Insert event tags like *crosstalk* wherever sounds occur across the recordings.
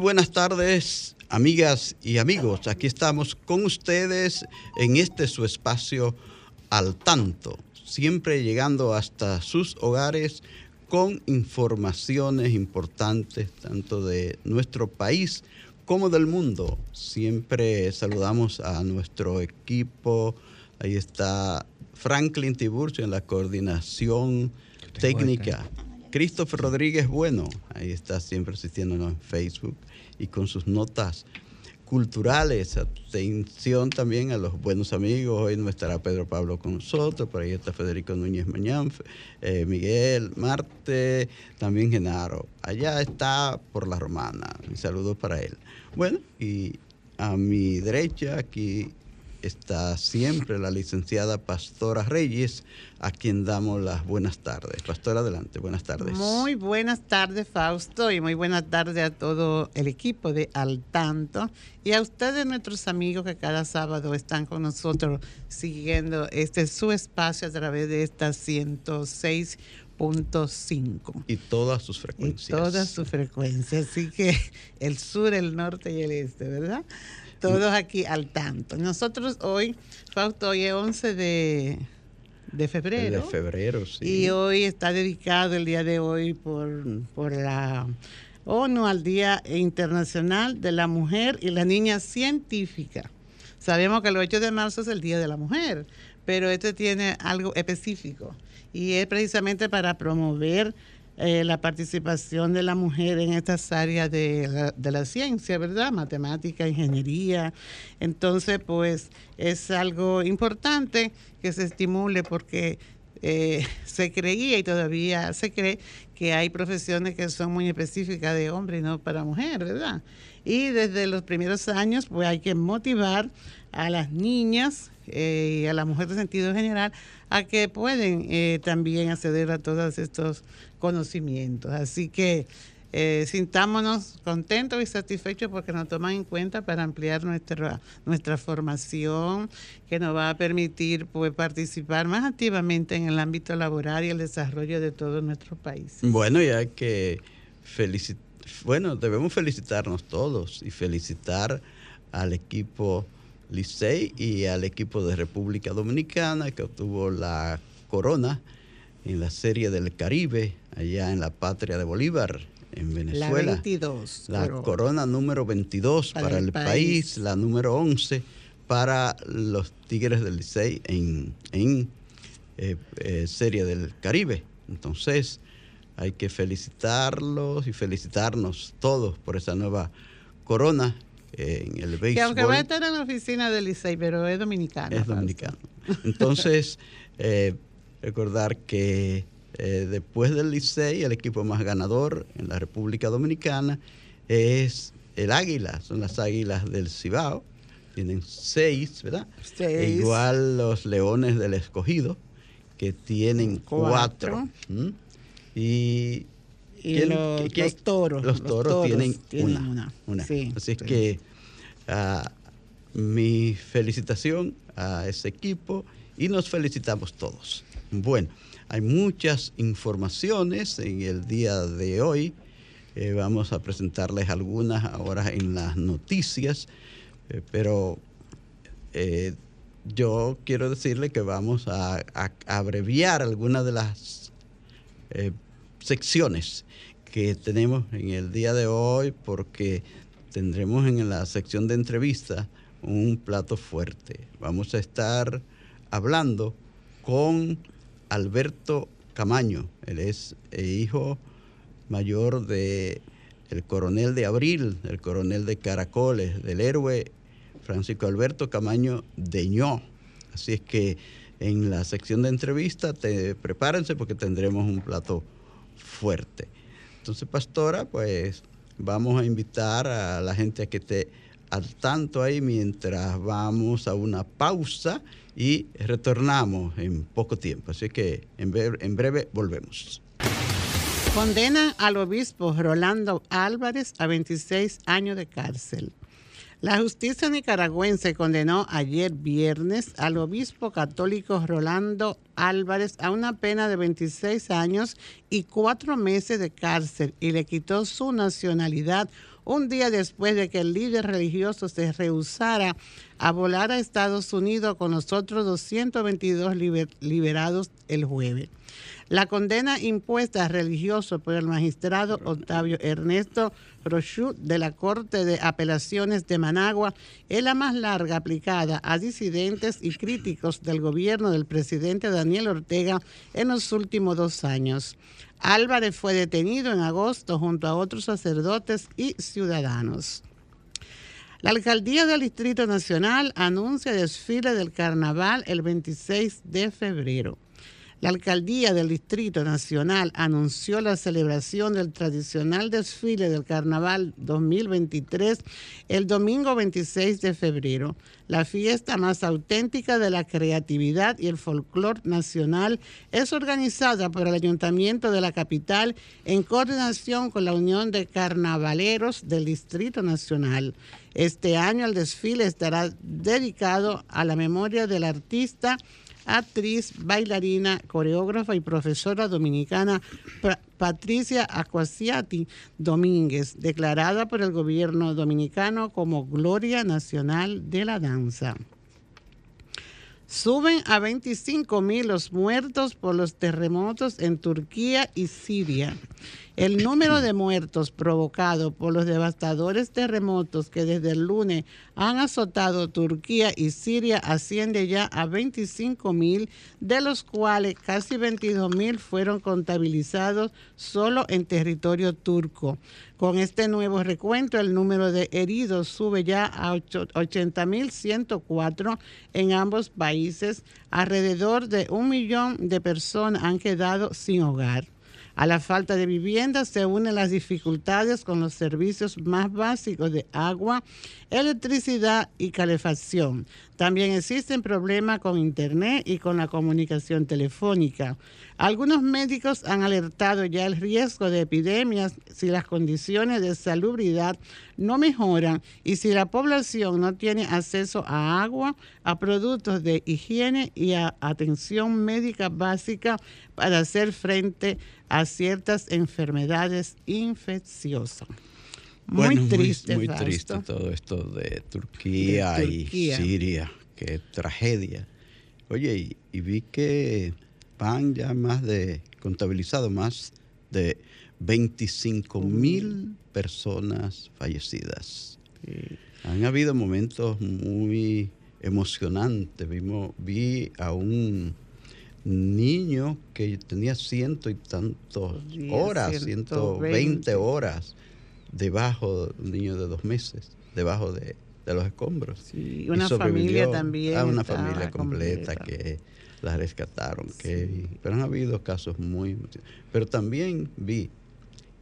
Buenas tardes, amigas y amigos. Aquí estamos con ustedes en este su espacio al tanto, siempre llegando hasta sus hogares con informaciones importantes tanto de nuestro país como del mundo. Siempre saludamos a nuestro equipo. Ahí está Franklin Tiburcio en la coordinación técnica. Christopher Rodríguez Bueno, ahí está siempre asistiéndonos en Facebook y con sus notas culturales. Atención también a los buenos amigos. Hoy no estará Pedro Pablo con nosotros, por ahí está Federico Núñez Mañán, eh, Miguel, Marte, también Genaro. Allá está por la Romana. Un saludo para él. Bueno, y a mi derecha aquí está siempre la licenciada Pastora Reyes, a quien damos las buenas tardes. Pastora, adelante, buenas tardes. Muy buenas tardes, Fausto, y muy buenas tardes a todo el equipo de Al Tanto y a ustedes, nuestros amigos que cada sábado están con nosotros siguiendo este su espacio a través de esta 106.5. Y todas sus frecuencias. Y todas sus frecuencias. Así que el sur, el norte y el este, ¿verdad? Todos aquí al tanto. Nosotros hoy, Fausto, hoy es 11 de, de febrero. De febrero, sí. Y hoy está dedicado el día de hoy por, por la ONU al Día Internacional de la Mujer y la Niña Científica. Sabemos que el 8 de marzo es el Día de la Mujer, pero este tiene algo específico y es precisamente para promover eh, la participación de la mujer en estas áreas de la, de la, ciencia, ¿verdad? Matemática, ingeniería. Entonces, pues es algo importante que se estimule porque eh, se creía y todavía se cree que hay profesiones que son muy específicas de hombre y no para mujer, ¿verdad? Y desde los primeros años, pues hay que motivar a las niñas eh, y a la mujer de sentido general a que pueden eh, también acceder a todos estos conocimientos. Así que eh, sintámonos contentos y satisfechos porque nos toman en cuenta para ampliar nuestra, nuestra formación, que nos va a permitir pues, participar más activamente en el ámbito laboral y el desarrollo de todo nuestro país. Bueno, ya que felicitar, bueno, debemos felicitarnos todos y felicitar al equipo Licey y al equipo de República Dominicana que obtuvo la corona en la Serie del Caribe, allá en la patria de Bolívar, en Venezuela. La 22. La corona, corona número 22 para, para el, país. país. la número 11 para los Tigres del Licey en, en eh, eh, Serie del Caribe. Entonces, hay que felicitarlos y felicitarnos todos por esa nueva corona en el béisbol. Que aunque va a estar en la oficina del Licey, pero es dominicano. Es dominicano. Entonces, *laughs* eh, recordar que eh, después del Licey, el equipo más ganador en la República Dominicana es el Águila, son las Águilas del Cibao. Tienen seis, ¿verdad? Seis. E igual los Leones del Escogido, que tienen cuatro. cuatro. ¿Mm? Y, y los, toros. Los toros, los tienen, tienen una. una. una. Sí, Así es sí. que uh, mi felicitación a ese equipo y nos felicitamos todos. Bueno, hay muchas informaciones en el día de hoy. Eh, vamos a presentarles algunas ahora en las noticias, eh, pero eh, yo quiero decirle que vamos a, abreviar algunas de las secciones que tenemos en el día de hoy porque tendremos en la sección de entrevistas un plato fuerte. Vamos a estar hablando con Alberto Camaño. Él es el hijo mayor de el coronel de Abril, el coronel de Caracoles, del héroe Francisco Alberto Camaño Deñó. Así es que en la sección de entrevista te prepárense porque tendremos un plato fuerte. Entonces, pastora, pues vamos a invitar a la gente a que esté al tanto ahí mientras vamos a una pausa y retornamos en poco tiempo. Así que en breve, volvemos. Condena al obispo Rolando Álvarez a 26 años de cárcel. La justicia nicaragüense condenó ayer viernes al obispo católico Rolando Álvarez a una pena de 26 años y cuatro meses de cárcel y le quitó su nacionalidad un día después de que el líder religioso se rehusara a volar a Estados Unidos con los otros 222 liberados el jueves. La condena impuesta a religioso por el magistrado Octavio Ernesto Rochut de la Corte de Apelaciones de Managua es la más larga aplicada a disidentes y críticos del gobierno del presidente Daniel Ortega en los últimos dos años. Álvarez fue detenido en agosto junto a otros sacerdotes y ciudadanos. La alcaldía del Distrito Nacional anuncia desfile del carnaval el 26 de febrero. La alcaldía del Distrito Nacional anunció la celebración del tradicional desfile del Carnaval 2023 el domingo 26 de febrero, la fiesta más auténtica de la creatividad y el folclor nacional. Es organizada por el Ayuntamiento de la capital en coordinación con la Unión de Carnavaleros del Distrito Nacional. Este año el desfile estará dedicado a la memoria del artista actriz, bailarina, coreógrafa y profesora dominicana Patricia Aquasiati Domínguez, declarada por el gobierno dominicano como Gloria Nacional de la Danza. Suben a 25 mil los muertos por los terremotos en Turquía y Siria. El número de muertos provocado por los devastadores terremotos que desde el lunes han azotado Turquía y Siria asciende ya a 25 mil, de los cuales casi 22 mil fueron contabilizados solo en territorio turco. Con este nuevo recuento, el número de heridos sube ya a 80.104 en ambos países. Alrededor de un millón de personas han quedado sin hogar. A la falta de vivienda se unen las dificultades con los servicios más básicos de agua, electricidad y calefacción. También existen problemas con Internet y con la comunicación telefónica. Algunos médicos han alertado ya el riesgo de epidemias si las condiciones de salubridad no mejoran y si la población no tiene acceso a agua, a productos de higiene y a atención médica básica para hacer frente a ciertas enfermedades infecciosas. Muy triste. Muy, triste todo esto de Turquía, y Siria. Qué tragedia. Oye, y vi que van ya más de, contabilizado más de 25 mil personas fallecidas. Han habido momentos muy emocionantes. Vimos, vi a un niño que tenía ciento y tantos horas, 120 horas, debajo, un niño de dos meses, debajo de, los escombros. Sí, una familia también. A una familia completa que las rescataron. Que, pero han habido casos muy... Pero también vi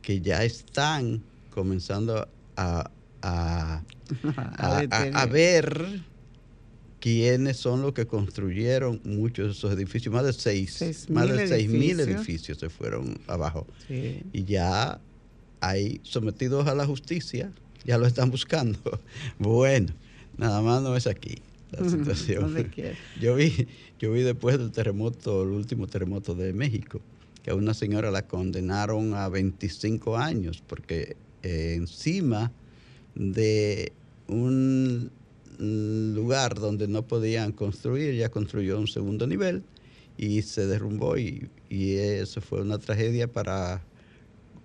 que ya están comenzando a, a, *laughs* a, ver quiénes son los que construyeron muchos de esos edificios. Más de seis, más de seis mil edificios se fueron abajo. Y ya hay sometidos a la justicia, ya lo están buscando. *laughs* Bueno, nada más no es aquí la *laughs* situación. yo vi, yo vi después del terremoto, el último terremoto de México, que a una señora la condenaron a 25 años porque eh, encima de un lugar donde no podían construir, ya construyó un segundo nivel y se derrumbó y, y eso fue una tragedia para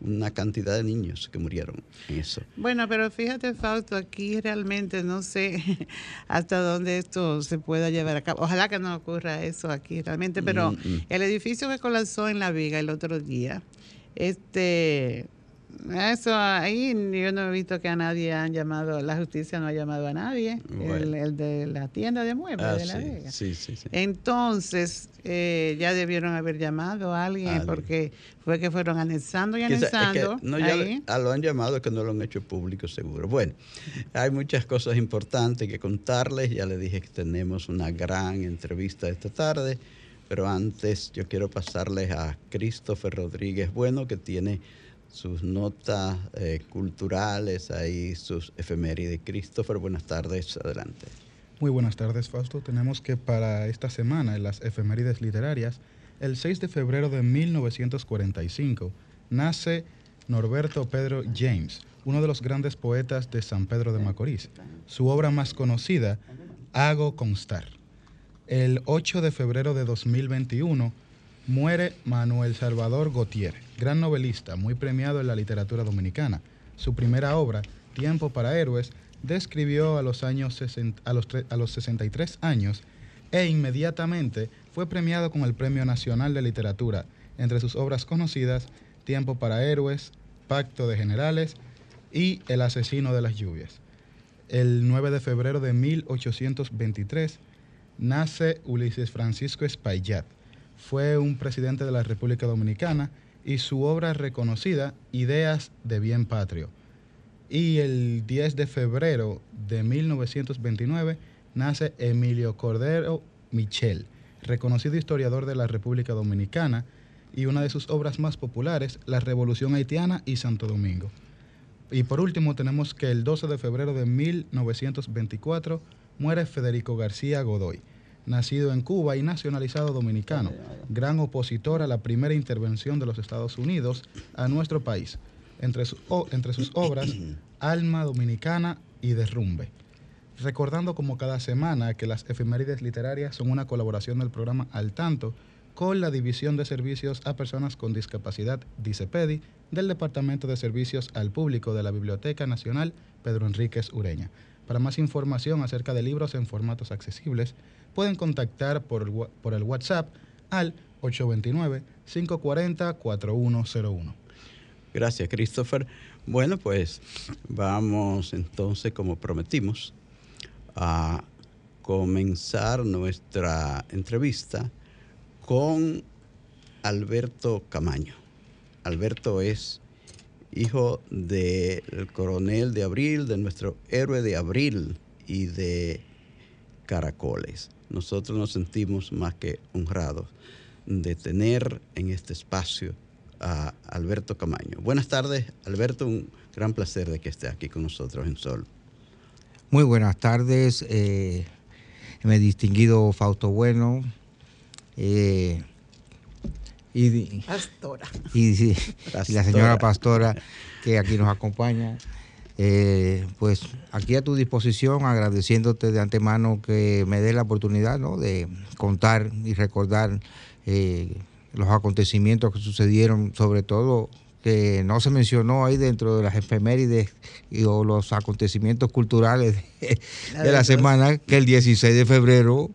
una cantidad de niños que murieron en eso. Bueno, pero fíjate, Fausto, aquí realmente no sé *laughs* hasta dónde esto se pueda llevar a cabo. Ojalá que no ocurra eso aquí realmente, pero Mm, mm. el edificio que colapsó en La Viga el otro día, este, eso ahí yo no he visto que a nadie han llamado, la justicia no ha llamado a nadie, el, Bueno. el de la tienda de muebles Ah, de La sí, Vega. sí, sí, sí. Entonces, eh, ya debieron haber llamado a alguien Alguien. porque fue que fueron anexando y Quizá- es que anexando. no, ya ahí. lo han llamado que no lo han hecho público seguro. Bueno, hay muchas cosas importantes que contarles. Ya les dije que tenemos una gran entrevista esta tarde, pero antes yo quiero pasarles a Christopher Rodríguez Bueno, que tiene sus notas eh, culturales, ahí sus efemérides. Christopher, buenas tardes, adelante. Muy buenas tardes, Fausto. Tenemos que para esta semana, en las efemérides literarias, el 6 de febrero de 1945, nace Norberto Pedro James, uno de los grandes poetas de San Pedro de Macorís. Su obra más conocida, Hago constar. El 8 de febrero de 2021, muere Manuel Salvador Gautier, gran novelista, muy premiado en la literatura dominicana. Su primera obra, Tiempo para Héroes, describió a los, años 60 a los, a los 63 años e inmediatamente fue premiado con el Premio Nacional de Literatura. Entre sus obras conocidas, Tiempo para Héroes, Pacto de Generales y El Asesino de las Lluvias. El 9 de febrero de 1823 nace Ulises Francisco Espaillat. Fue un presidente de la República Dominicana y su obra reconocida, Ideas de Bien Patrio. Y el 10 de febrero de 1929 nace Emilio Cordero Michel, reconocido historiador de la República Dominicana y una de sus obras más populares, La Revolución Haitiana y Santo Domingo. Y por último tenemos que el 12 de febrero de 1924 muere Federico García Godoy, nacido en Cuba y nacionalizado dominicano, gran opositor a la primera intervención de los Estados Unidos a nuestro país. Entre, su- o- entre sus obras, *clears throat* Alma Dominicana y Derrumbe. Recordando como cada semana que las efemérides literarias son una colaboración del programa Al Tanto con la División de Servicios a Personas con Discapacidad, DICEPEDI, del Departamento de Servicios al Público de la Biblioteca Nacional Pedro Enríquez Ureña. Para más información acerca de libros en formatos accesibles, pueden contactar por el, WhatsApp al 829-540-4101. Gracias, Christopher. Bueno, pues vamos entonces, como prometimos, a comenzar nuestra entrevista con Alberto Camaño. Alberto es hijo del coronel de Abril, de nuestro héroe de Abril y de Caracoles. Nosotros nos sentimos más que honrados de tener en este espacio a Alberto Camaño. Buenas tardes, Alberto, un gran placer de que esté aquí con nosotros en Sol. Muy buenas tardes, eh, mi distinguido Fausto Bueno. eh, y, Pastora. y- y la señora pastora que aquí nos acompaña. Eh, pues aquí a tu disposición, agradeciéndote de antemano que me dé la oportunidad ¿no? de contar y recordar eh, los acontecimientos que sucedieron, sobre todo que no se mencionó ahí dentro de las efemérides y, o los acontecimientos culturales de, de la semana, que el 16 de febrero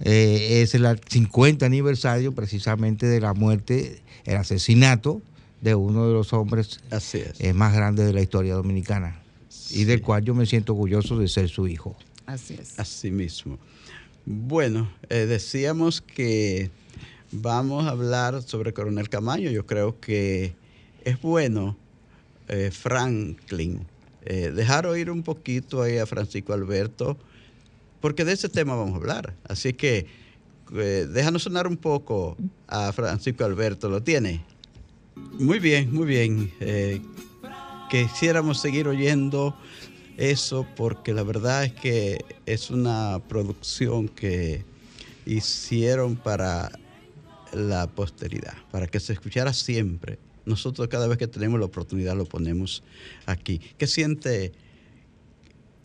eh, es el 50 aniversario precisamente de la muerte, el asesinato de uno de los hombres Así es. eh, más grandes de la historia dominicana y del cual yo me siento orgulloso de ser su hijo. Así es. Así mismo. Bueno, eh, decíamos que vamos a hablar sobre Coronel Camaño. Yo creo que es bueno, eh, Franklin, eh, dejar oír un poquito ahí a Francisco Alberto, porque de ese tema vamos a hablar. Así que eh, déjanos sonar un poco a Francisco Alberto. ¿Lo tiene? Muy bien, muy bien. Eh, quisiéramos seguir oyendo eso porque la verdad es que es una producción que hicieron para la posteridad, para que se escuchara siempre. Nosotros cada vez que tenemos la oportunidad lo ponemos aquí. ¿Qué siente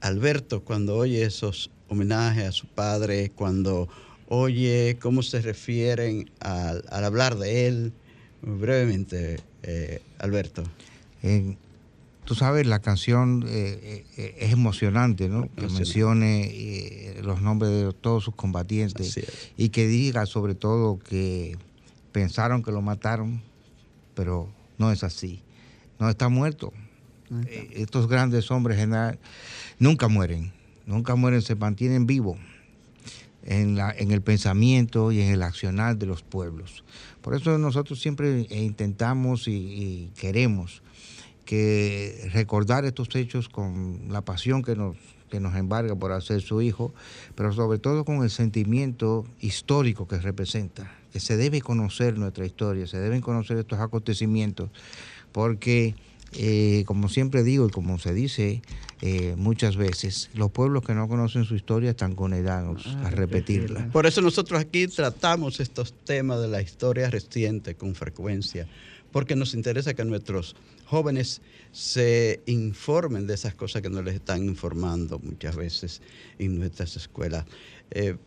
Alberto cuando oye esos homenajes a su padre, cuando oye cómo se refieren al, al hablar de él? Brevemente, eh, Alberto? tú sabes, la canción eh, eh, es emocionante, ¿no? Que mencione los nombres de todos sus combatientes y que diga sobre todo que pensaron que lo mataron, pero no es así. No está muerto. estos grandes hombres general, nunca mueren, nunca mueren, se mantienen vivos en, la, en el pensamiento y en el accionar de los pueblos. Por eso nosotros siempre intentamos y, queremos que recordar estos hechos con la pasión que nos, que nos embarga por hacer su hijo, pero sobre todo con el sentimiento histórico que representa, que se debe conocer nuestra historia, se deben conocer estos acontecimientos, porque eh, como siempre digo y como se dice eh, muchas veces, los pueblos que no conocen su historia están condenados a ah, repetirla. Por eso nosotros aquí tratamos estos temas de la historia reciente con frecuencia, porque nos interesa que nuestros jóvenes se informen de esas cosas que no les están informando muchas veces en nuestras escuelas. Eh,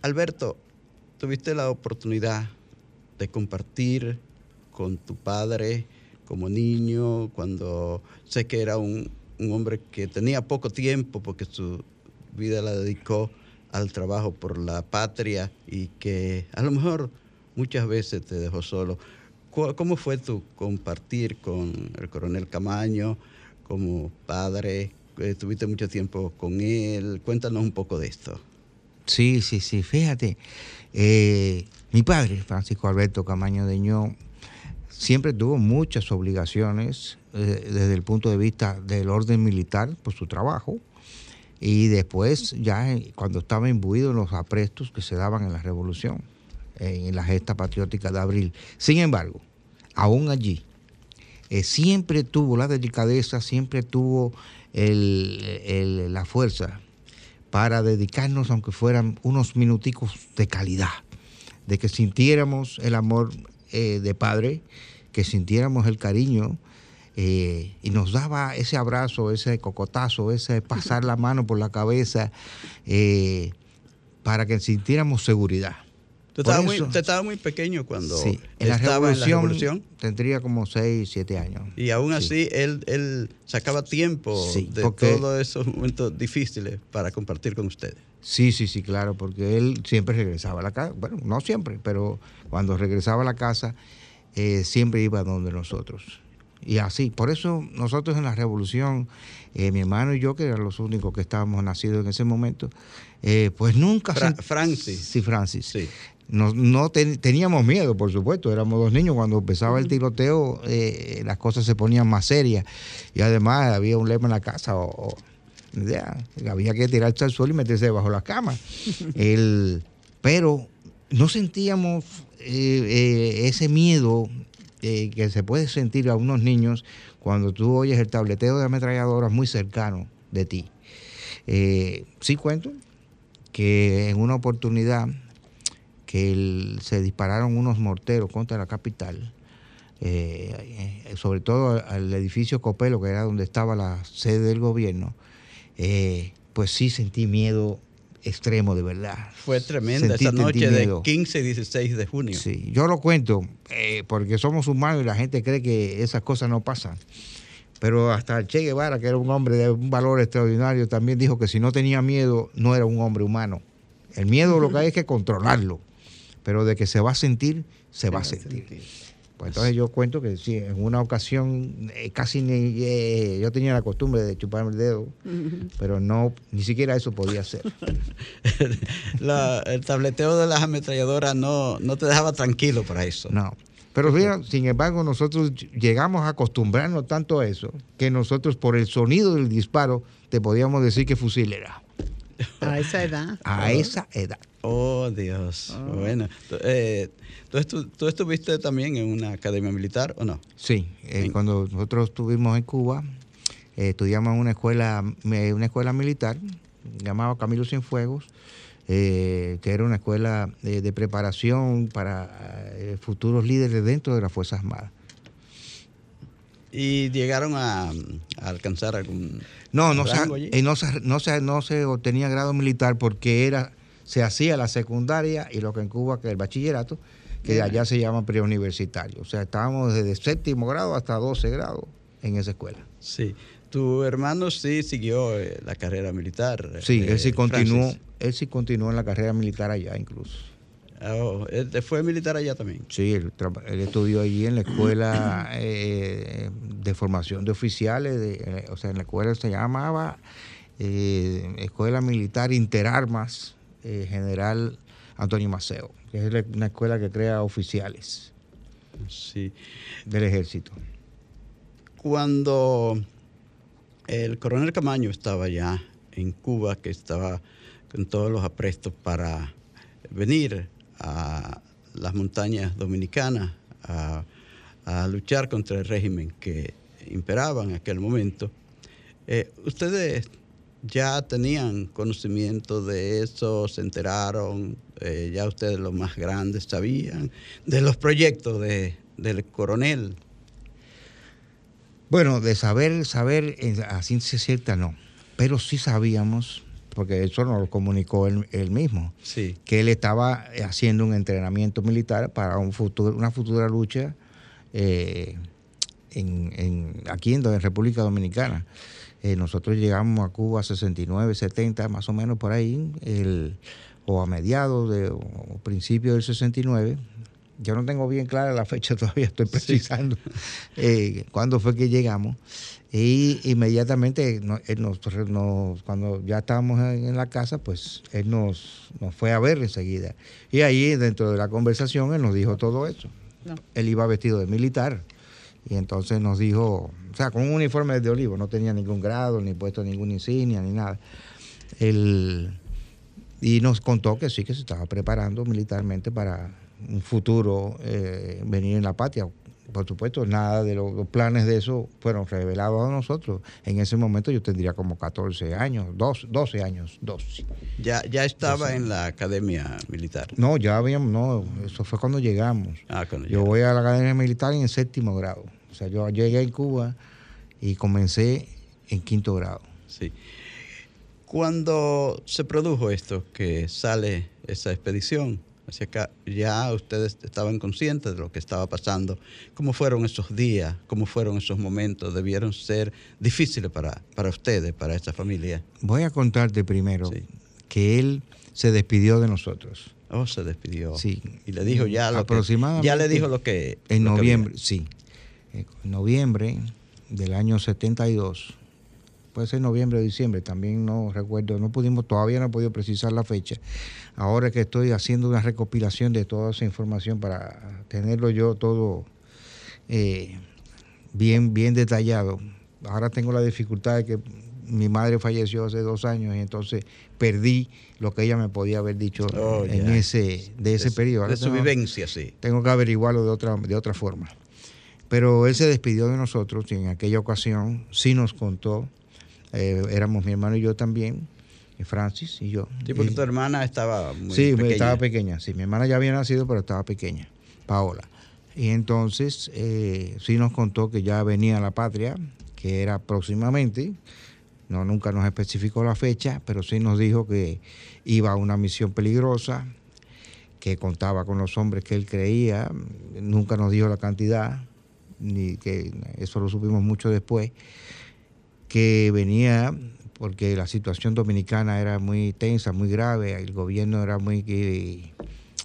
Alberto, tuviste la oportunidad de compartir con tu padre, como niño, cuando sé que era un, hombre que tenía poco tiempo porque su vida la dedicó al trabajo por la patria y que a lo mejor muchas veces te dejó solo. ¿Cómo fue tu compartir con el coronel Camaño como padre? ¿Tuviste mucho tiempo con él? Cuéntanos un poco de esto. Sí, sí, sí. Fíjate, eh, mi padre, Francisco Alberto Camaño Deñó, siempre tuvo muchas obligaciones eh, desde el punto de vista del orden militar por su trabajo y después ya cuando estaba imbuido en los aprestos que se daban en la revolución, en la gesta patriótica de abril. Sin embargo, aún allí, eh, siempre tuvo la delicadeza, siempre tuvo la fuerza para dedicarnos, aunque fueran unos minuticos de calidad, de que sintiéramos el amor eh, de padre que sintiéramos el cariño eh, y nos daba ese abrazo, ese cocotazo, ese pasar la mano por la cabeza eh, para que sintiéramos seguridad. Tú estabas, muy, pequeño cuando en estaba en la revolución. Tendría como 6, 7 años. Y aún así él, él sacaba tiempo de todos esos momentos difíciles para compartir con ustedes. Sí, sí, sí, claro, porque él siempre regresaba a la casa. Bueno, no siempre, pero cuando regresaba a la casa, eh, siempre iba donde nosotros. Y así, por eso nosotros en la revolución, eh, mi hermano y yo, que eran los únicos que estábamos nacidos en ese momento, eh, pues nunca... Francis. Sí, Francis. Sí. No, teníamos miedo, por supuesto, éramos dos niños. Cuando empezaba el tiroteo, las cosas se ponían más serias. Y además había un lema en la casa, o, había que tirarse al suelo y meterse debajo de la cama. *laughs* el, pero no sentíamos eh, eh, ese miedo eh, que se puede sentir a unos niños cuando tú oyes el tableteo de ametralladoras muy cercano de ti. sí cuento que en una oportunidad que se dispararon unos morteros contra la capital, sobre todo al edificio Copelo, que era donde estaba la sede del gobierno, pues sí sentí miedo extremo, de verdad. Fue tremenda esa noche de 15 y 16 de junio. Sí, yo lo cuento eh, porque somos humanos y la gente cree que esas cosas no pasan. Pero hasta Che Guevara, que era un hombre de un valor extraordinario, también dijo que si no tenía miedo, no era un hombre humano. El miedo lo que hay es que controlarlo, pero de que se va a sentir, se, va a sentir. Pues entonces yo cuento que sí, en una ocasión eh, casi ni, eh, yo tenía la costumbre de chuparme el dedo, pero no, ni siquiera eso podía ser. *laughs* el tableteo de las ametralladoras no, no te dejaba tranquilo para eso. No. Pero fíjate, sin embargo, nosotros llegamos a acostumbrarnos tanto a eso que nosotros por el sonido del disparo te podíamos decir que fusil era. A esa edad. A esa edad. Oh, Dios. Oh. Bueno, eh, ¿tú, estuviste también en una academia militar o no? Sí, eh, cuando nosotros estuvimos en Cuba, eh, estudiamos en una escuela, una escuela militar llamada Camilo Cienfuegos, que era una escuela de preparación para futuros líderes dentro de las Fuerzas Armadas. ¿Y llegaron a, alcanzar algún no, no, se, no, se, no, se, no se obtenía grado militar porque era se hacía la secundaria y lo que en Cuba, que el bachillerato, que allá se llama preuniversitario. O sea, estábamos desde séptimo grado hasta 12 grados en esa escuela. Sí. Tu hermano sí siguió eh, la carrera militar. Sí, él sí eh, continuó, Francis. él sí continuó en la carrera militar allá incluso. Oh, él fue militar allá también. Sí, él, él estudió allí en la escuela *clears throat* eh, de formación de oficiales, de, o sea, en la escuela se llamaba Escuela Militar Interarmas eh, General Antonio Maceo, que es una escuela que crea oficiales Sí. del ejército. Cuando el coronel Camaño estaba ya en Cuba, que estaba con todos los aprestos para venir a las montañas dominicanas a, a luchar contra el régimen que imperaba en aquel momento, eh, ¿ustedes ya tenían conocimiento de eso? ¿Se enteraron? Eh, ¿Ya ustedes los más grandes sabían de los proyectos de, del coronel? Bueno, de saber, saber en- a ciencia cierta no, pero sí sabíamos, porque eso nos lo comunicó él, él mismo, Sí. que él estaba haciendo un entrenamiento militar para un futuro, una futura lucha eh, en, en- aquí en, República Dominicana. Eh, nosotros llegamos a Cuba a 69, 70, más o menos por ahí, el- o a mediados de, o principios del 69. Yo no tengo bien clara la fecha *laughs* todavía, estoy precisando eh, cuándo fue que llegamos. Y inmediatamente, no- él nos- nos- cuando ya estábamos en, en la casa, pues él nos, nos fue a ver enseguida. Y ahí, dentro de la conversación, él nos dijo todo eso. No. Él iba vestido de militar. Y entonces nos dijo, o sea, con un uniforme de olivo, no tenía ningún grado, ni puesto ninguna insignia, ni nada. Él- y nos contó que sí, que se estaba preparando militarmente para un futuro eh, venir en la patria. Por supuesto, nada de lo- los planes de eso fueron revelados a nosotros. En ese momento yo tendría como 14 años, dos- 12 años, 12. Ya, ya estaba en la academia militar. No, ya habíamos, no, eso fue cuando llegamos. Ah, cuando Yo voy a la academia militar en el séptimo grado. O sea, yo llegué en Cuba y comencé en quinto grado. Sí. Cuando se produjo esto, que sale esa expedición hacia acá, ya ustedes estaban conscientes de lo que estaba pasando. ¿Cómo fueron esos días? ¿Cómo fueron esos momentos? Debieron ser difíciles para, para ustedes, para esta familia. Voy a contarte primero Sí. que él se despidió de nosotros. Oh, se despidió. Sí. Y le dijo ya lo Aproximadamente que, ya le dijo lo que En lo que noviembre, sí. En noviembre del año 72, puede ser noviembre o diciembre, también no recuerdo, no pudimos, todavía no he podido precisar la fecha. Ahora que estoy haciendo una recopilación de toda esa información para tenerlo yo todo eh, bien, bien detallado. Ahora tengo la dificultad de que mi madre falleció hace dos años y entonces perdí lo que ella me podía haber dicho Oh, en ese, de ese de, periodo. De su tengo- vivencia, sí. tengo que averiguarlo de otra, de otra forma. Pero él se despidió de nosotros y en aquella ocasión sí nos contó, eh, éramos mi hermano y yo también, y Francis y yo. Sí, porque Y- tu hermana estaba muy sí, pequeña. estaba pequeña, sí, mi hermana ya había nacido, pero estaba pequeña, Paola. Y entonces eh, sí nos contó que ya venía a la patria, que era próximamente, no, nunca nos especificó la fecha, pero sí nos dijo que iba a una misión peligrosa, que contaba con los hombres que él creía, nunca nos dijo la cantidad, ni que eso lo supimos mucho después, que venía porque la situación dominicana era muy tensa, muy grave, el gobierno era muy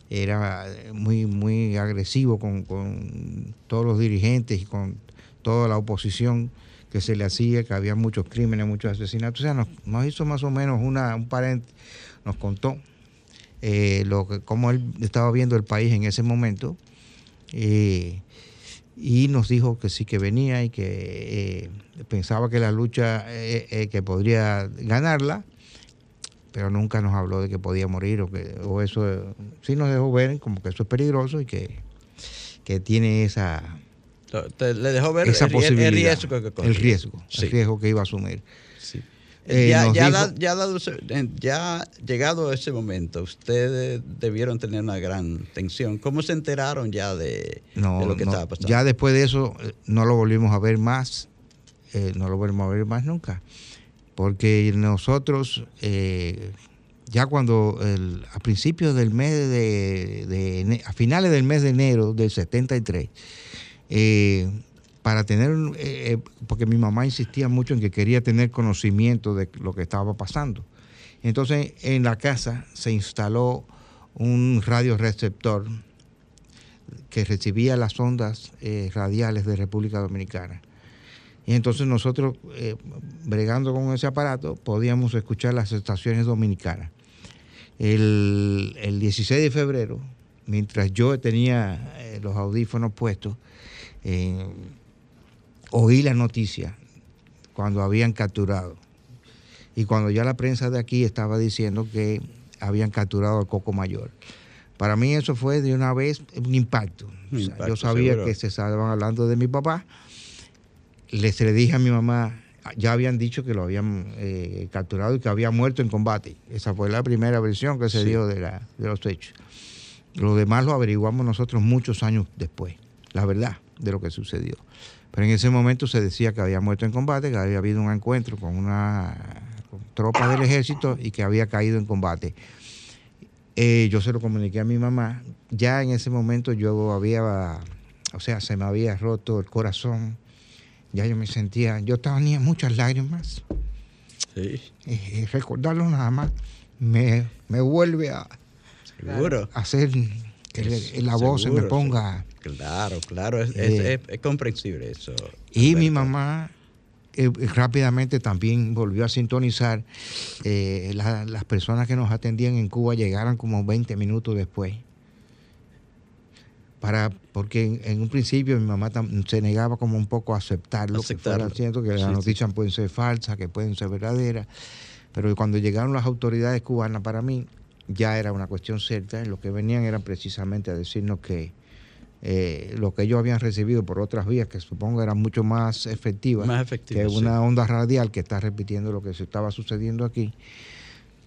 era muy muy agresivo con, con todos los dirigentes y con toda la oposición que se le hacía, que había muchos crímenes, muchos asesinatos. O sea, nos, nos hizo más o menos una, un parente, nos contó eh, lo que, cómo él estaba viendo el país en ese momento. eh, y nos dijo que sí que venía y que eh, pensaba que la lucha eh, eh, que podría ganarla, pero nunca nos habló de que podía morir o que o eso eh, sí nos dejó ver como que eso es peligroso y que, que tiene esa le dejó ver esa el, posibilidad el riesgo que el riesgo Sí. el riesgo que iba a asumir. Eh, ya, ya, dijo- da- ya dado eh, ya llegado ese momento, ustedes debieron tener una gran tensión. ¿Cómo se enteraron ya de, no, de lo que no, estaba pasando? ya después de eso eh, no lo volvimos a ver más eh, no lo volvimos a ver más nunca porque nosotros eh, ya cuando a principios del mes de, a finales del mes de enero del 73, eh, para tener, eh, eh, porque mi mamá insistía mucho en que quería tener conocimiento de lo que estaba pasando. Entonces en la casa se instaló un radioreceptor que recibía las ondas radiales de República Dominicana. Y entonces nosotros, bregando con ese aparato, podíamos escuchar las estaciones dominicanas. El, 16 de febrero, mientras yo tenía eh, los audífonos puestos, eh, oí la noticia cuando habían capturado. Y cuando ya la prensa de aquí estaba diciendo que habían capturado al Coco Mayor. Para mí eso fue de una vez un impacto. yo sabía que se estaban hablando de mi papá. Les le dije a mi mamá, ya habían dicho que lo habían eh, capturado y que había muerto en combate. Esa fue la primera versión que se dio de, la, de los hechos. Lo demás lo averiguamos nosotros muchos años después, la verdad de lo que sucedió. Pero en ese momento se decía que había muerto en combate, que había habido un encuentro con una tropa del ejército y que había caído en combate. Eh, yo se lo comuniqué a mi mamá. Ya en ese momento yo había, o sea, se me había roto el corazón ya yo me sentía, yo tenía muchas lágrimas. Sí. Recordarlo nada más me, vuelve a, hacer que la voz se me ponga. Claro, claro, es, eh, comprensible eso. Y mi mamá eh, rápidamente también volvió a sintonizar. Eh, las personas que nos atendían en Cuba llegaron como 20 minutos después para porque en, un principio mi mamá se negaba como un poco a aceptarlo, aceptarlo. que que las noticias pueden ser falsas, que pueden ser verdaderas, pero cuando llegaron las autoridades cubanas para mí ya era una cuestión cierta, lo que venían eran precisamente a decirnos que eh, lo que ellos habían recibido por otras vías, que supongo eran mucho más efectivas, que una onda radial que está repitiendo lo que se estaba sucediendo aquí,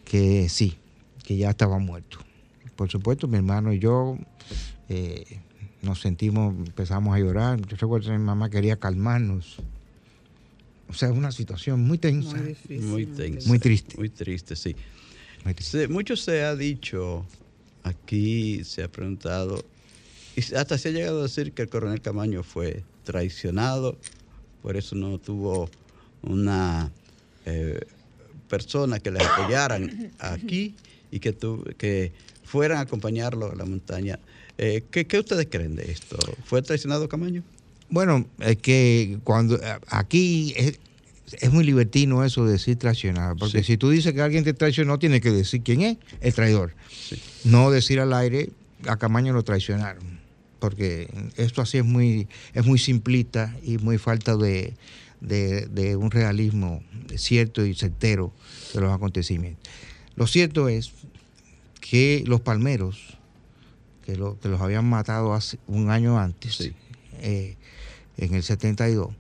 que sí, que ya estaba muerto. Por supuesto, mi hermano y yo eh, nos sentimos, empezamos a llorar. Yo recuerdo que mi mamá quería calmarnos. O sea, es una situación muy tensa. Muy, difícil, muy tensa. Muy triste. Muy triste, sí. mucho se ha dicho, aquí se ha preguntado, y hasta se ha llegado a decir que el coronel Camaño fue traicionado, por eso no tuvo una eh, persona que le apoyaran aquí y que, que fueran a acompañarlo a la montaña. Eh, ¿qué, ustedes creen de esto? ¿Fue traicionado Camaño? Bueno, es que cuando aquí es, muy libertino eso de decir traicionado, porque si tú dices que alguien te traicionó, tienes que decir quién es el traidor. No decir al aire, a Camaño lo traicionaron, porque esto así es muy, es muy simplista y muy falta de, de un realismo cierto y certero de los acontecimientos. Lo cierto es que los palmeros que, los habían matado hace un año antes, eh, en el 72,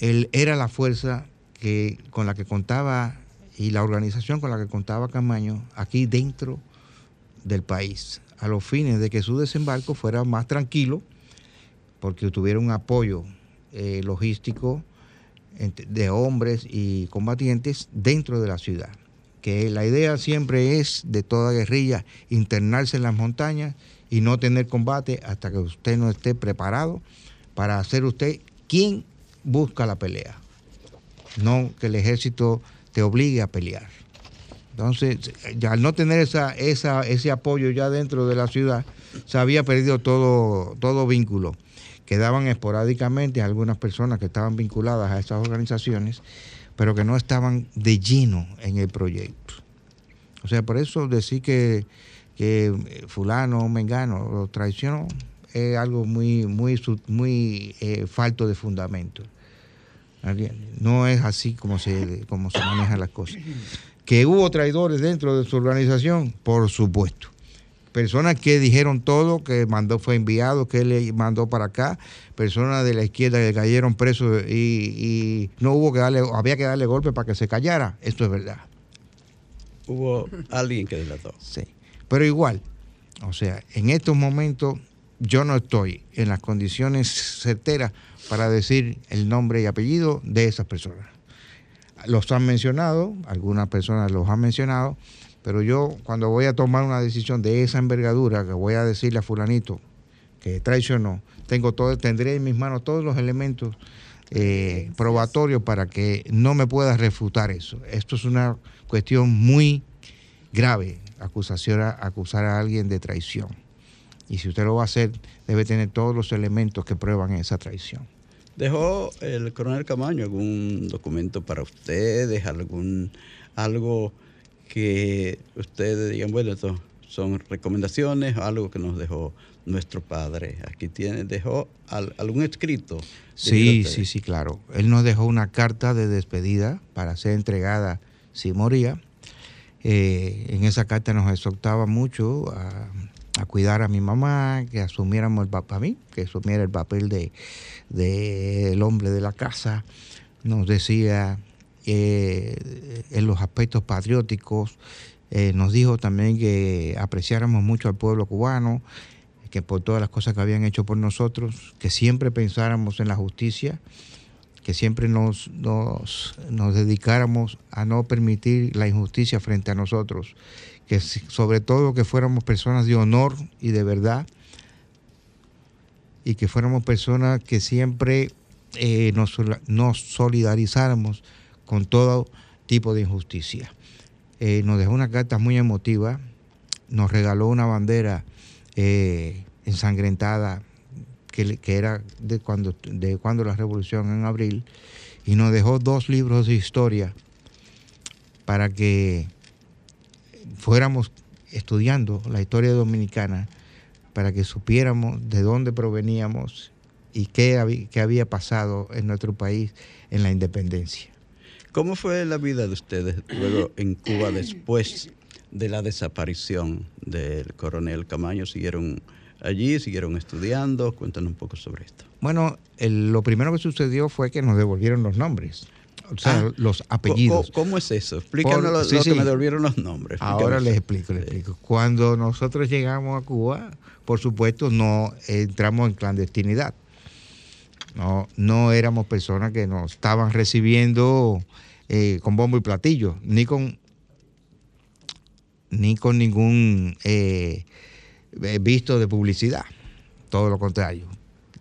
él era la fuerza que, con la que contaba y la organización con la que contaba Camaño aquí dentro del país, a los fines de que su desembarco fuera más tranquilo, porque tuviera un apoyo eh, logístico de hombres y combatientes dentro de la ciudad que la idea siempre es de toda guerrilla internarse en las montañas y no tener combate hasta que usted no esté preparado para hacer usted quien busca la pelea. No que el ejército te obligue a pelear. Entonces, al no tener esa, ese apoyo ya dentro de la ciudad, se había perdido todo, todo vínculo. Quedaban esporádicamente algunas personas que estaban vinculadas a esas organizaciones pero que no estaban de lleno en el proyecto. O sea, por eso decir que, que fulano o mengano lo traicionó es algo muy, muy, muy eh, falto de fundamento. No es así como se, como se manejan las cosas. Que hubo traidores dentro de su organización, por supuesto personas que dijeron todo, que mandó, fue enviado, que él le mandó para acá, personas de la izquierda que cayeron presos y, no hubo que darle, había que darle golpe para que se callara, esto es verdad. Hubo alguien que delató. Sí, pero igual, o sea, en estos momentos yo no estoy en las condiciones certeras para decir el nombre y apellido de esas personas. Los han mencionado, algunas personas los han mencionado, Pero yo cuando voy a tomar una decisión de esa envergadura, que voy a decirle a fulanito que traicionó, tengo todo, tendré en mis manos todos los elementos eh, probatorios para que no me pueda refutar eso. Esto es una cuestión muy grave, acusación acusar a alguien de traición. Y si usted lo va a hacer, debe tener todos los elementos que prueban esa traición. ¿Dejó el coronel Camaño algún documento para ustedes, algún algo que ustedes digan, bueno, esto son recomendaciones, algo que nos dejó nuestro padre. Aquí tiene, dejó algún escrito. Sí, sí, sí, claro. Él nos dejó una carta de despedida para ser entregada si moría. Eh, en esa carta nos exhortaba mucho a, cuidar a mi mamá, que asumiéramos el papel, a mí, que asumiera el papel de, el hombre de la casa. Nos decía eh, en los aspectos patrióticos, eh, nos dijo también que apreciáramos mucho al pueblo cubano, que por todas las cosas que habían hecho por nosotros, que siempre pensáramos en la justicia, que siempre nos, nos, dedicáramos a no permitir la injusticia frente a nosotros, que sobre todo que fuéramos personas de honor y de verdad, y que fuéramos personas que siempre eh, nos, nos solidarizáramos con todo tipo de injusticia. Eh, nos dejó una carta muy emotiva, nos regaló una bandera eh, ensangrentada que, era de cuando, de cuando la revolución en abril, y nos dejó dos libros de historia para que fuéramos estudiando la historia dominicana, para que supiéramos de dónde proveníamos y qué, qué había pasado en nuestro país en la independencia. ¿Cómo fue la vida de ustedes luego en Cuba después de la desaparición del coronel Camaño? ¿Siguieron allí? ¿Siguieron estudiando? Cuéntanos un poco sobre esto. Bueno, lo primero que sucedió fue que nos devolvieron los nombres. O sea, ah, los apellidos. ¿Cómo, es eso? Explícanos lo, que me devolvieron los nombres. Ahora les explico, les explico. Cuando nosotros llegamos a Cuba, por supuesto, no entramos en clandestinidad. No, no éramos personas que nos estaban recibiendo eh, con bombo y platillo, ni con, ni con ningún eh, eh, visto de publicidad. Todo lo contrario.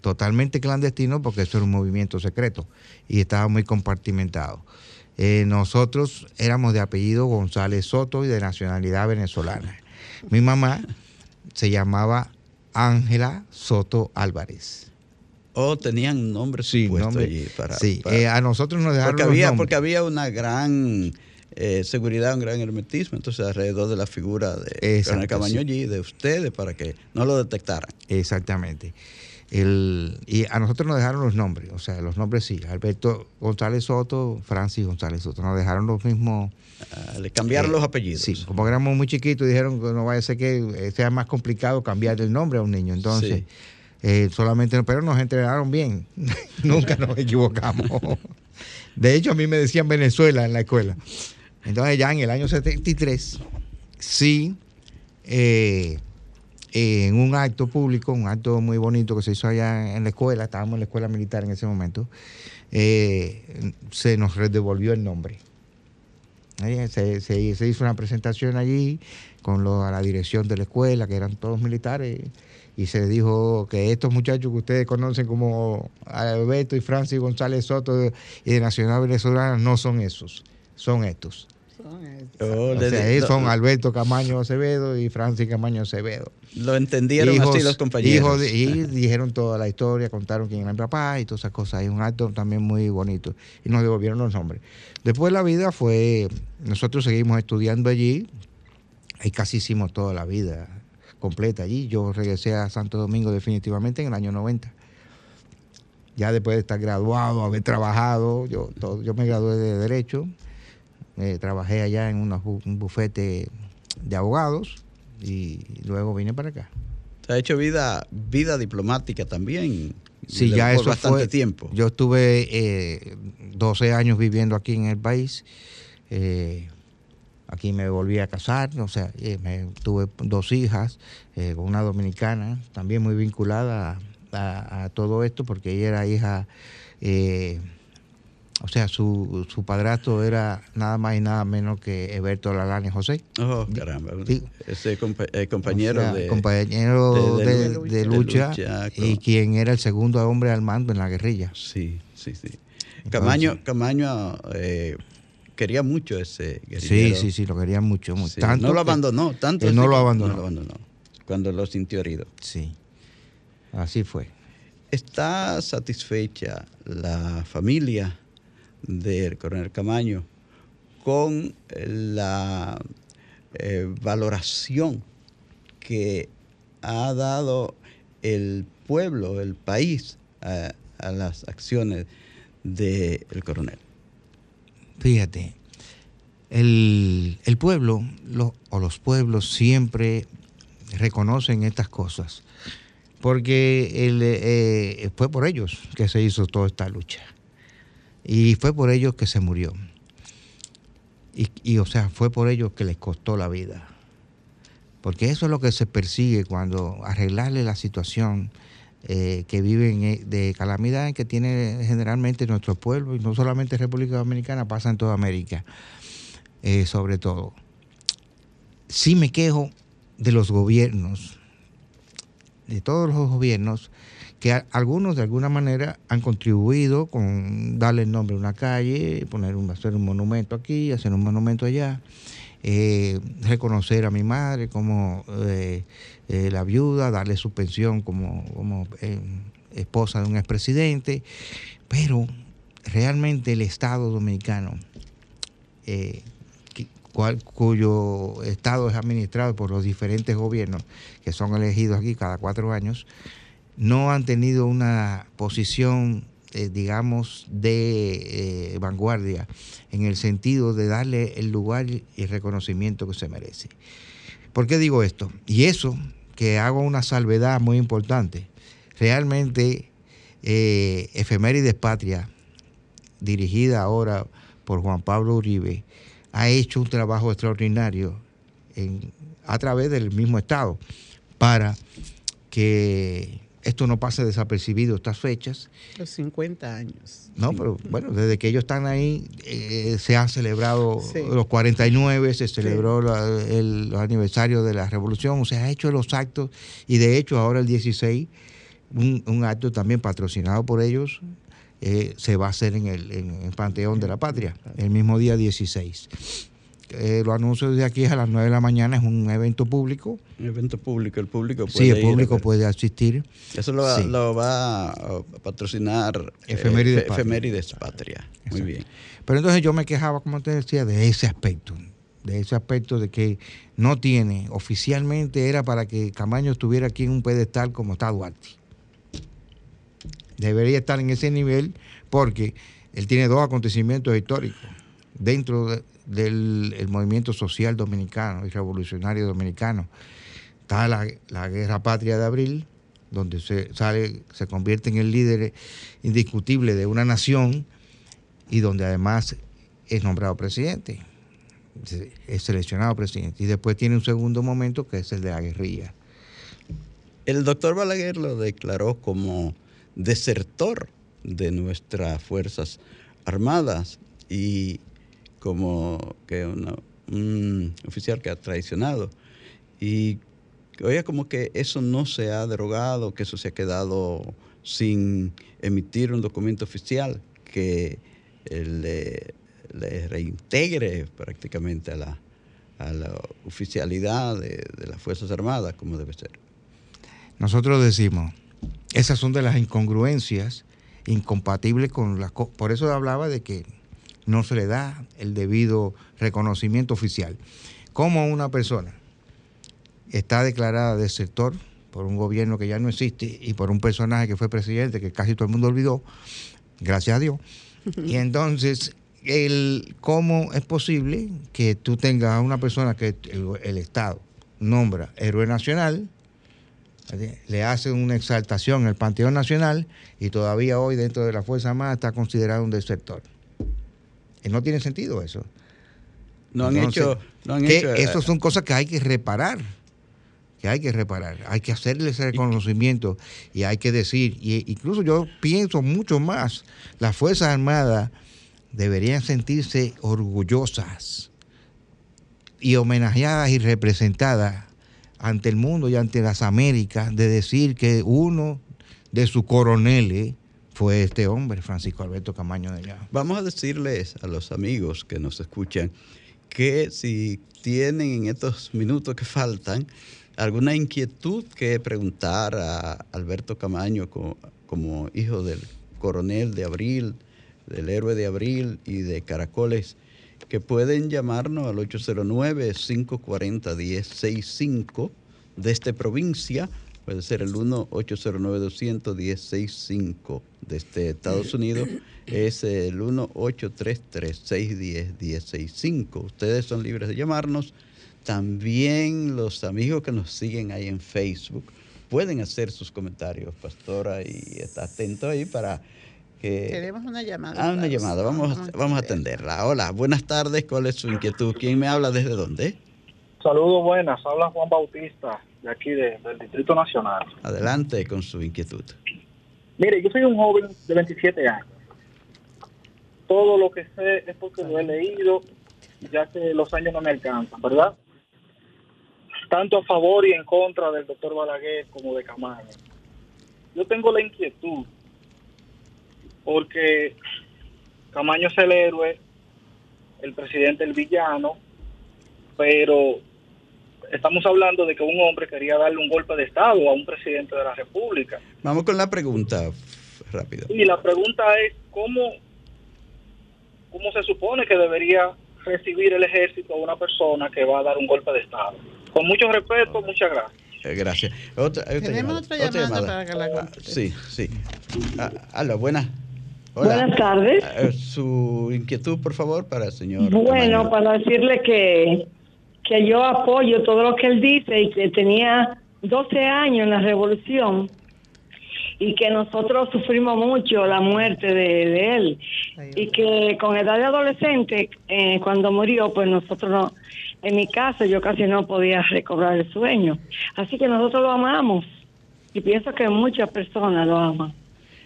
Totalmente clandestino porque eso era un movimiento secreto y estaba muy compartimentado. nosotros éramos de apellido González Soto y de nacionalidad venezolana. Mi mamá se llamaba Ángela Soto Álvarez. O tenían nombres sí, allí para. Sí, eh, a nosotros nos dejaron. Porque había, porque había una gran eh, seguridad, un gran hermetismo, entonces alrededor de la figura de el Camaño allí, de ustedes, para que no lo detectaran. Exactamente. El, y a nosotros nos dejaron los nombres, o sea, los nombres sí. Alberto González Soto, Francis González Soto, nos dejaron los mismos. Ah, le cambiaron los apellidos. Sí, como éramos muy chiquitos, dijeron que no vaya a ser que sea más complicado cambiar el nombre a un niño. Entonces. Eh, solamente, pero nos entrenaron bien. *laughs* Nunca nos equivocamos. De hecho, a mí me decían Venezuela en la escuela. Entonces, ya en el año 73, sí, eh, en un acto público, un acto muy bonito que se hizo allá en la escuela, estábamos en la escuela militar en ese momento, eh, se nos devolvió el nombre. Se, hizo una presentación allí con la dirección de la escuela, que eran todos militares y se dijo que estos muchachos que ustedes conocen como Alberto y Francis González Soto y de Nacional Venezolana no son esos, son estos. Son estos. Oh, son Alberto Camaño Acevedo y Francis Camaño Acevedo. Lo entendieron así los compañeros. y dijeron toda la historia, contaron quién era mi papá y todas esas cosas. Y un acto también muy bonito. Y nos devolvieron los nombres. Después la vida fue, nosotros seguimos estudiando allí. Y casi hicimos toda la vida completa allí. Yo regresé a Santo Domingo definitivamente en el año 90. Ya después de estar graduado, haber trabajado, yo, yo me gradué de Derecho, eh, trabajé allá en un bufete de abogados y luego vine para acá. ¿Te ha hecho vida, vida diplomática también? Sí, ya eso bastante tiempo. Yo estuve eh, 12 años viviendo aquí en el país. Eh, Aquí me volví a casar, o sea, eh, me, tuve dos hijas, eh, una dominicana, también muy vinculada a, todo esto, porque ella era hija, O sea, su, su padrastro era nada más y nada menos que Eberto Lalane José. Oh, caramba. Sí. Ese compa- eh, compañero O sea, de... compañero de- de, de de lucha. y quien era el segundo hombre al mando en la guerrilla. Sí, sí, sí. Camaño, Camaño eh, quería mucho ese Sí, guerrillero. sí, sí, lo querían mucho. mucho. Sí, Tanto no lo abandonó, tanto él así no lo que abandonó. no lo abandonó, cuando lo sintió herido. Sí, así fue. ¿Está satisfecha la familia del coronel Camaño con la eh, valoración que ha dado el pueblo, el país, a, las acciones del coronel? Fíjate, el, el pueblo lo- o los pueblos siempre reconocen estas cosas, porque eh, fue por ellos que se hizo toda esta lucha y fue por ellos que se murió. Y, y, o sea, fue por ellos que les costó la vida. Porque eso es lo que se persigue cuando arreglarle la situación eh, que viven eh, de calamidad que tiene generalmente nuestro pueblo, y no solamente República Dominicana, pasa en toda América, eh, sobre todo. Sí me quejo de los gobiernos, de todos los gobiernos, que algunos de alguna manera han contribuido con darle el nombre a una calle, poner un, hacer un monumento aquí, hacer un monumento allá, eh, reconocer a mi madre como eh, eh, la viuda, darle su pensión como, como esposa de un expresidente, pero realmente el Estado dominicano, cuyo Estado es administrado por los diferentes gobiernos que son elegidos aquí cada cuatro años, no han tenido una posición, eh, digamos, de eh, vanguardia en el sentido de darle el lugar y reconocimiento que se merece. ¿Por qué digo esto? Y eso, que hago una salvedad muy importante, realmente eh, Efemérides Patria, dirigida ahora por Juan Pablo Uribe, ha hecho un trabajo extraordinario a través del mismo Estado para que esto no pase desapercibido estas fechas. Los 50 años. No, pero bueno, desde que ellos están ahí eh, se han celebrado Sí. los 49, se celebró la- el, los aniversarios de la revolución, o sea, ha hecho los actos y de hecho ahora el 16, un, un acto también patrocinado por ellos, eh, se va a hacer en el, en el Panteón de la Patria, el mismo día 16. Eh, lo anuncio desde aquí es a las 9 de la mañana, es un evento público. Un evento público, el público puede Sí, el público puede asistir. Eso lo, va- Sí. lo va a patrocinar eh, Efemérides Efe- Patria. Efemérides Patria. Muy bien. Pero entonces yo me quejaba, como te decía, de ese aspecto, de ese aspecto de que no tiene, oficialmente era para que Camaño estuviera aquí en un pedestal como está Duarte. Debería estar en ese nivel porque él tiene dos acontecimientos históricos dentro de- del el movimiento social dominicano y revolucionario dominicano. Está la, la Guerra Patria de Abril, donde se sale, se convierte en el líder indiscutible de una nación y donde además es nombrado presidente, es seleccionado presidente. Y después tiene un segundo momento que es el de la guerrilla. El doctor Balaguer lo declaró como desertor de nuestras Fuerzas Armadas y como que un oficial que ha traicionado. Y oiga, como que eso no se ha derogado, que eso se ha quedado sin emitir un documento oficial que eh, le, reintegre prácticamente a la, a la oficialidad de, de las Fuerzas Armadas como debe ser. Nosotros decimos, esas son de las incongruencias incompatibles con las... Por eso hablaba de que no se le da el debido reconocimiento oficial. Como una persona está declarada desertor por un gobierno que ya no existe y por un personaje que fue presidente que casi todo el mundo olvidó, gracias a Dios. *laughs* Y entonces, el, ¿cómo es posible que tú tengas a una persona que el, el Estado nombra héroe nacional, le hace una exaltación en el Panteón Nacional y todavía hoy dentro de la Fuerza Armada está considerado un desertor? Y no tiene sentido eso. No han Entonces, hecho. No han que hecho eh, Esas son cosas que hay que reparar. Que hay que reparar. Hay que hacerle ese reconocimiento y hay que decir. Y incluso yo pienso mucho más. Las Fuerzas Armadas deberían sentirse orgullosas y homenajeadas y representadas ante el mundo y ante las Américas de decir que uno de sus coroneles fue este hombre, Francisco Alberto Camaño de Llano. Vamos a decirles a los amigos que nos escuchan que si tienen en estos minutos que faltan alguna inquietud que preguntar a Alberto Camaño como, hijo del coronel de Abril, del héroe de Abril y de Caracoles, que pueden llamarnos al 809-540-1065 de esta provincia, puede ser el 1-809-200-1065 de este Estados Unidos, es el 1-833-610-1065. Ustedes son libres de llamarnos. También los amigos que nos siguen ahí en Facebook pueden hacer sus comentarios, pastora, y está atento ahí para que... Tenemos una llamada. Ah, una llamada, vamos, a- vamos a atenderla. Hola, buenas tardes, ¿cuál es su inquietud? ¿Quién me habla desde dónde? Saludos buenas, habla Juan Bautista de aquí de- del Distrito Nacional. Adelante con su inquietud. Mire, yo soy un joven de 27 años. Todo lo que sé es porque lo he leído, ya que los años no me alcanzan, ¿verdad? Tanto a favor y en contra del doctor Balaguer como de Camaño. Yo tengo la inquietud porque Camaño es el héroe, el presidente el villano, pero estamos hablando de que un hombre quería darle un golpe de Estado a un presidente de la República. Vamos con la pregunta rápido. Y la pregunta es, ¿cómo, ¿cómo se supone que debería recibir el ejército a una persona que va a dar un golpe de Estado? Con mucho respeto, muchas gracias. Eh, gracias. Otra, otra Tenemos otra llamada para que la Ah. Sí, sí. Ah, aló, buenas. Hola. Buenas tardes. Ah, Su inquietud, por favor, para el señor. Bueno, Camaño. para decirle que, que yo apoyo todo lo que él dice y que tenía 12 años en la revolución y que nosotros sufrimos mucho la muerte de, de él y que con edad de adolescente, eh, cuando murió, pues nosotros no, en mi caso yo casi no podía recobrar el sueño. Así que nosotros lo amamos y pienso que muchas personas lo aman.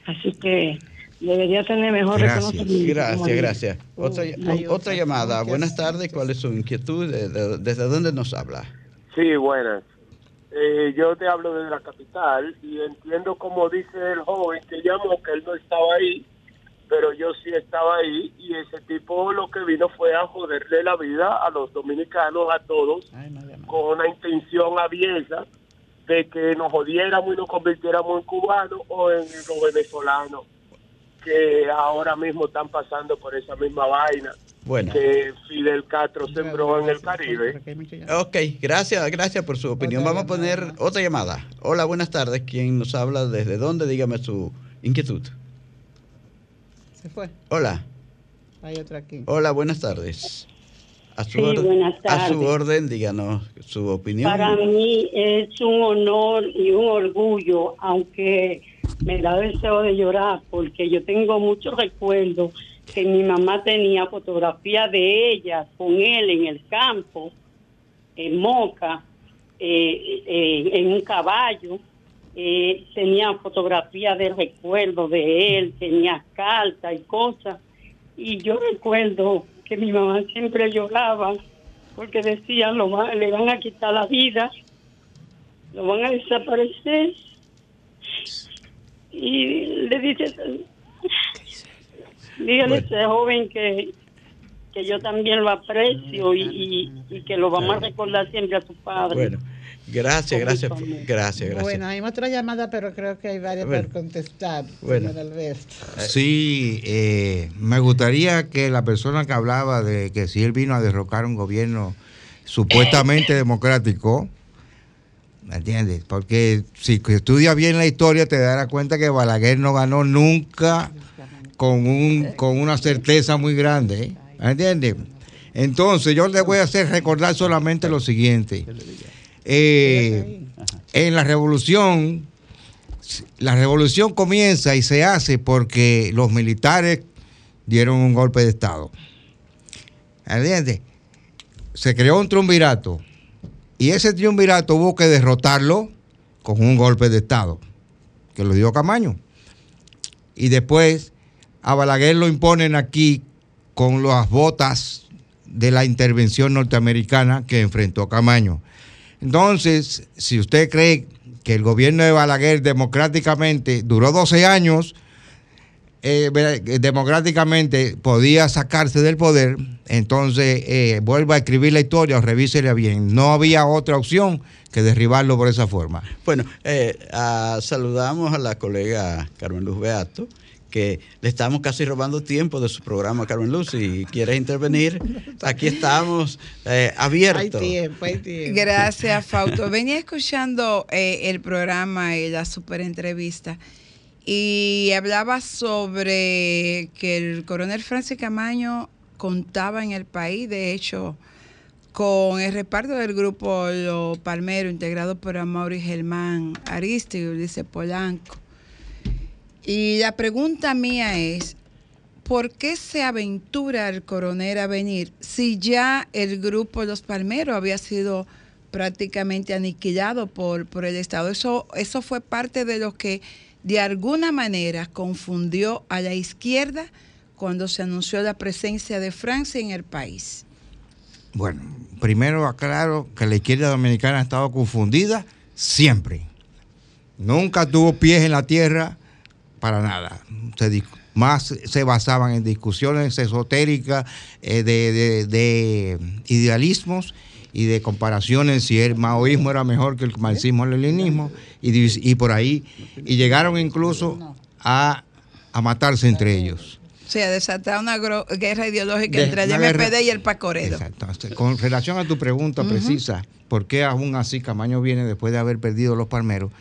Así que debería tener mejor Gracias. Gracias, gracias. Otra, Hay otra llamada. Buenas tardes. ¿Cuál es su inquietud? ¿De- de- ¿Desde dónde nos habla? Sí, buenas. Eh, yo te hablo desde la capital y entiendo como dice el joven que llamó que él no estaba ahí, pero yo sí estaba ahí y ese tipo lo que vino fue a joderle la vida a los dominicanos, a todos, Ay, no con una intención abierta de que nos jodiéramos y nos convirtiéramos en cubanos o en los venezolanos que ahora mismo están pasando por esa misma vaina Bueno. que Fidel Castro sembró en el Caribe. Ok, gracias, gracias por su opinión. Vamos a poner otra llamada. Hola, buenas tardes. ¿Quién nos habla? ¿Desde dónde? Dígame su inquietud. Se fue. Hola, Hay otra aquí. hola, buenas tardes. A su, Sí, buenas a su tardes. orden, díganos su opinión. Para mí es un honor y un orgullo, aunque me da deseo de llorar, porque yo tengo muchos recuerdos que mi mamá tenía fotografía de ella con él en el campo, en Moca, eh, en un caballo. Eh, tenía fotografía de recuerdo de él, tenía cartas y cosas. Y yo recuerdo que mi mamá siempre lloraba porque decían lo va- le van a quitar la vida, lo van a desaparecer. Y le dice, dígale a ese joven que, que yo también lo aprecio y, y- y que lo vamos a recordar siempre a su padre. Bueno, gracias, gracias, gracias, gracias. Bueno, hay otra llamada, pero creo que hay varias Bueno. por contestar, Bueno. señor Alberto. Sí, eh, me gustaría que la persona que hablaba de que si él vino a derrocar un gobierno supuestamente democrático, ¿me entiendes? Porque si estudias bien la historia te darás cuenta que Balaguer no ganó nunca con, un, con una certeza muy grande, ¿eh? ¿me entiendes? Entonces yo le voy a hacer recordar solamente lo siguiente. Eh, en la revolución la revolución comienza y se hace porque los militares dieron un golpe de Estado. ¿Entiendes? Se creó un triunvirato y ese triunvirato hubo que derrotarlo con un golpe de Estado, que lo dio Camaño. Y después a Balaguer lo imponen aquí con las botas de la intervención norteamericana que enfrentó Camaño. Entonces, si usted cree que el gobierno de Balaguer democráticamente duró 12 años, eh, democráticamente podía sacarse del poder, entonces eh, vuelva a escribir la historia o revísela bien. No había otra opción que derribarlo por esa forma. Bueno, eh, saludamos a la colega Carmen Luz Beato que le estamos casi robando tiempo de su programa, Carmen Luz. Si quieres intervenir, aquí estamos eh, abiertos. Hay tiempo, hay tiempo. Gracias, Fausto. Venía escuchando eh, el programa y la super entrevista y hablaba sobre que el coronel Francis Camaño contaba en el país, de hecho, con el reparto del grupo Los Palmeros, integrado por Amaury Germán Ariste y Ulises Polanco y la pregunta mía es, ¿por qué se aventura el coronel a venir si ya el grupo Los Palmeros había sido prácticamente aniquilado por, por el Estado? Eso, eso fue parte de lo que de alguna manera confundió a la izquierda cuando se anunció la presencia de Francia en el país. Bueno, primero aclaro que la izquierda dominicana ha estado confundida siempre. Nunca tuvo pies en la tierra para nada. más se basaban en discusiones esotéricas eh, de, idealismos y de comparaciones si el maoísmo era mejor que el marxismo-leninismo y, y, por ahí y llegaron incluso a, matarse entre ellos. O sea, desatar una guerra ideológica entre el MPD y el Pacoredo. Exacto. Con relación a tu pregunta precisa, ¿por qué aún así Camaño viene después de haber perdido los palmeros?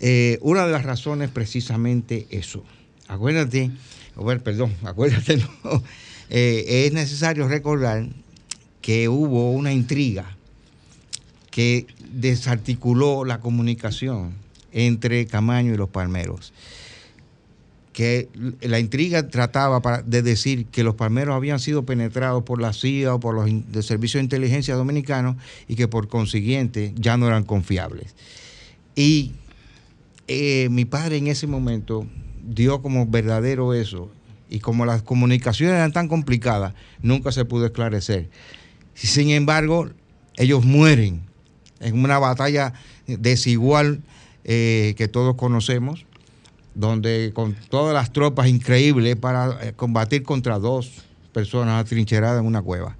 Eh, una de las razones precisamente eso. Acuérdate, ver, perdón, *laughs* acuérdate, no, eh, es necesario recordar que hubo una intriga que desarticuló la comunicación entre Camaño y los palmeros. Que la intriga trataba de decir que los palmeros habían sido penetrados por la CIA o por los de Servicio de Inteligencia Dominicanos y que por consiguiente ya no eran confiables. Y eh, mi padre en ese momento dio como verdadero eso. Y como las comunicaciones eran tan complicadas, nunca se pudo esclarecer. Sin embargo, ellos mueren en una batalla desigual eh, que todos conocemos, donde con todas las tropas increíbles para eh, combatir contra dos personas atrincheradas en una cueva.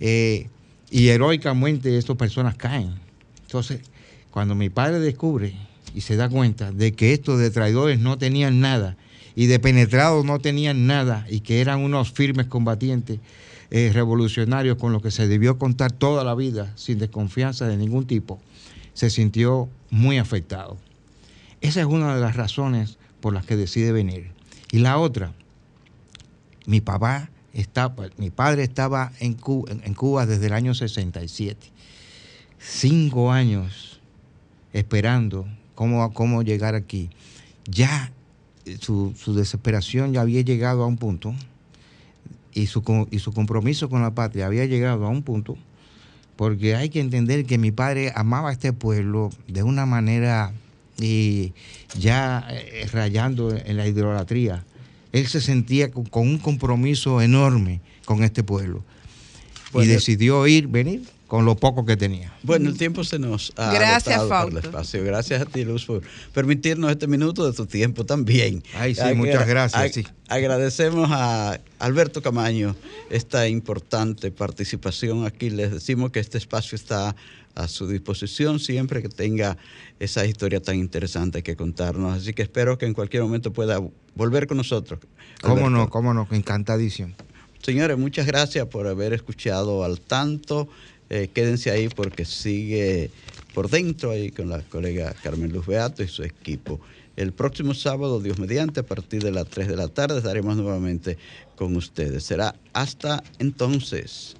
y heroicamente estas personas caen. Entonces, cuando mi padre descubre y se da cuenta de que estos de traidores no tenían nada y de penetrados no tenían nada y que eran unos firmes combatientes eh, revolucionarios con los que se debió contar toda la vida sin desconfianza de ningún tipo, se sintió muy afectado. Esa es una de las razones por las que decide venir. Y la otra, mi papá mi padre estaba en Cuba, en Cuba desde el año 67, cinco años esperando cómo, llegar aquí. Ya eh, su, desesperación ya había llegado a un punto y su, y su compromiso con la patria había llegado a un punto porque hay que entender que mi padre amaba a este pueblo de una manera y ya eh, rayando en la idolatría. Él se sentía con, un compromiso enorme con este pueblo. Y decidió ir, venir con lo poco que tenía. Bueno, el tiempo se nos ha Gracias, por el espacio. Gracias a ti, Luz, por permitirnos este minuto de tu tiempo también. Ay, sí, muchas gracias. Agradecemos a Alberto Camaño esta importante participación aquí. Les decimos que este espacio está a su disposición siempre que tenga esa historia tan interesante que contarnos. Así que espero que en cualquier momento pueda volver con nosotros. Cómo no, cómo no, encantadísimo. Señores, muchas gracias por haber escuchado al tanto. Eh, quédense ahí porque sigue por dentro ahí con la colega Carmen Luz Beato y su equipo. El próximo sábado, Dios mediante, a partir de las 3 de la tarde estaremos nuevamente con ustedes. Será hasta entonces.